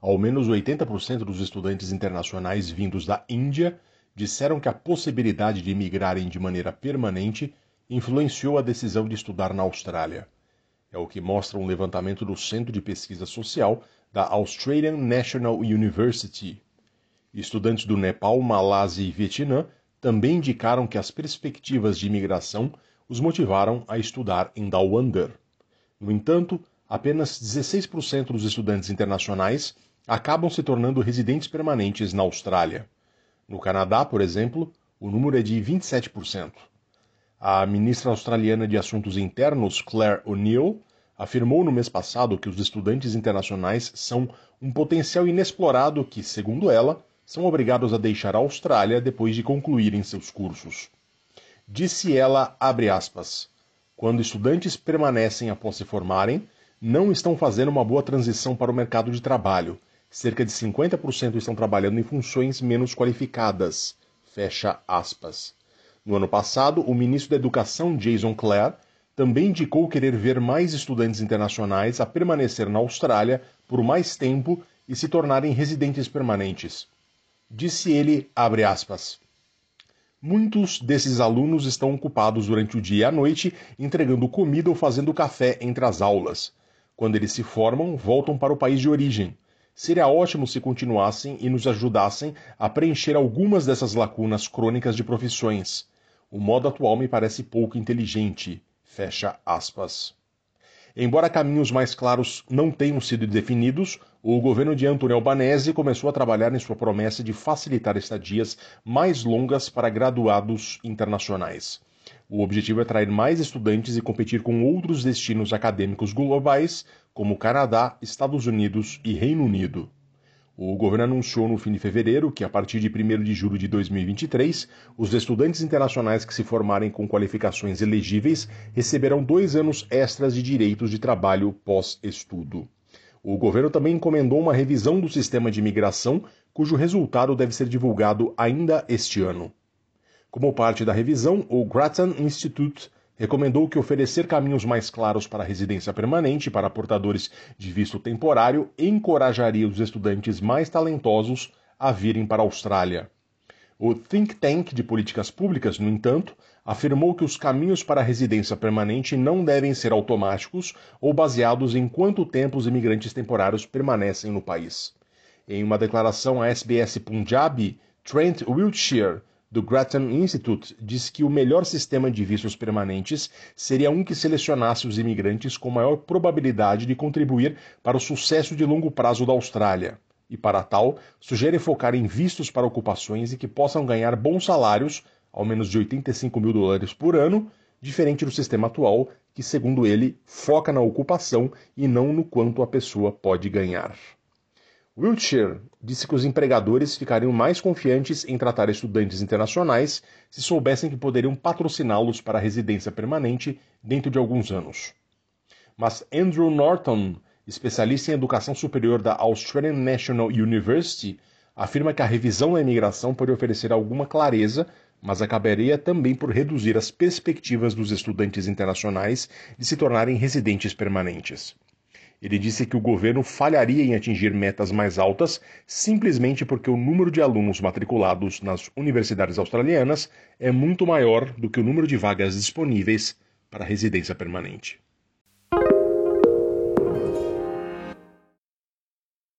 ao menos 80% dos estudantes internacionais vindos da Índia disseram que a possibilidade de imigrarem de maneira permanente influenciou a decisão de estudar na Austrália. É o que mostra um levantamento do Centro de Pesquisa Social da Australian National University. Estudantes do Nepal, Malásia e Vietnã também indicaram que as perspectivas de imigração os motivaram a estudar em Down No entanto, apenas 16% dos estudantes internacionais acabam se tornando residentes permanentes na Austrália. No Canadá, por exemplo, o número é de 27%. A ministra australiana de Assuntos Internos, Claire O'Neill, afirmou no mês passado que os estudantes internacionais são um potencial inexplorado que, segundo ela, são obrigados a deixar a Austrália depois de concluírem seus cursos. Disse ela, aspas, quando estudantes permanecem após se formarem, não estão fazendo uma boa transição para o mercado de trabalho cerca de 50% estão trabalhando em funções menos qualificadas. Fecha aspas. No ano passado, o ministro da Educação, Jason Clare, também indicou querer ver mais estudantes internacionais a permanecer na Austrália por mais tempo e se tornarem residentes permanentes. Disse ele, abre aspas, Muitos desses alunos estão ocupados durante o dia e a noite entregando comida ou fazendo café entre as aulas. Quando eles se formam, voltam para o país de origem. Seria ótimo se continuassem e nos ajudassem a preencher algumas dessas lacunas crônicas de profissões. O modo atual me parece pouco inteligente. Fecha aspas. Embora caminhos mais claros não tenham sido definidos, o governo de Antônio Albanese começou a trabalhar em sua promessa de facilitar estadias mais longas para graduados internacionais. O objetivo é atrair mais estudantes e competir com outros destinos acadêmicos globais, como Canadá, Estados Unidos e Reino Unido. O governo anunciou no fim de fevereiro que, a partir de 1 de julho de 2023, os estudantes internacionais que se formarem com qualificações elegíveis receberão dois anos extras de direitos de trabalho pós-estudo. O governo também encomendou uma revisão do sistema de imigração, cujo resultado deve ser divulgado ainda este ano. Como parte da revisão, o Grattan Institute recomendou que oferecer caminhos mais claros para a residência permanente para portadores de visto temporário encorajaria os estudantes mais talentosos a virem para a Austrália. O Think Tank de Políticas Públicas, no entanto, afirmou que os caminhos para a residência permanente não devem ser automáticos ou baseados em quanto tempo os imigrantes temporários permanecem no país. Em uma declaração à SBS Punjabi, Trent Wiltshire, do Grattan Institute diz que o melhor sistema de vistos permanentes seria um que selecionasse os imigrantes com maior probabilidade de contribuir para o sucesso de longo prazo da Austrália. E para tal, sugere focar em vistos para ocupações e que possam ganhar bons salários, ao menos de 85 mil dólares por ano, diferente do sistema atual, que, segundo ele, foca na ocupação e não no quanto a pessoa pode ganhar. Wiltshire disse que os empregadores ficariam mais confiantes em tratar estudantes internacionais se soubessem que poderiam patrociná-los para residência permanente dentro de alguns anos. Mas Andrew Norton, especialista em educação superior da Australian National University, afirma que a revisão da imigração pode oferecer alguma clareza, mas acabaria também por reduzir as perspectivas dos estudantes internacionais de se tornarem residentes permanentes. Ele disse que o governo falharia em atingir metas mais altas simplesmente porque o número de alunos matriculados nas universidades australianas é muito maior do que o número de vagas disponíveis para residência permanente.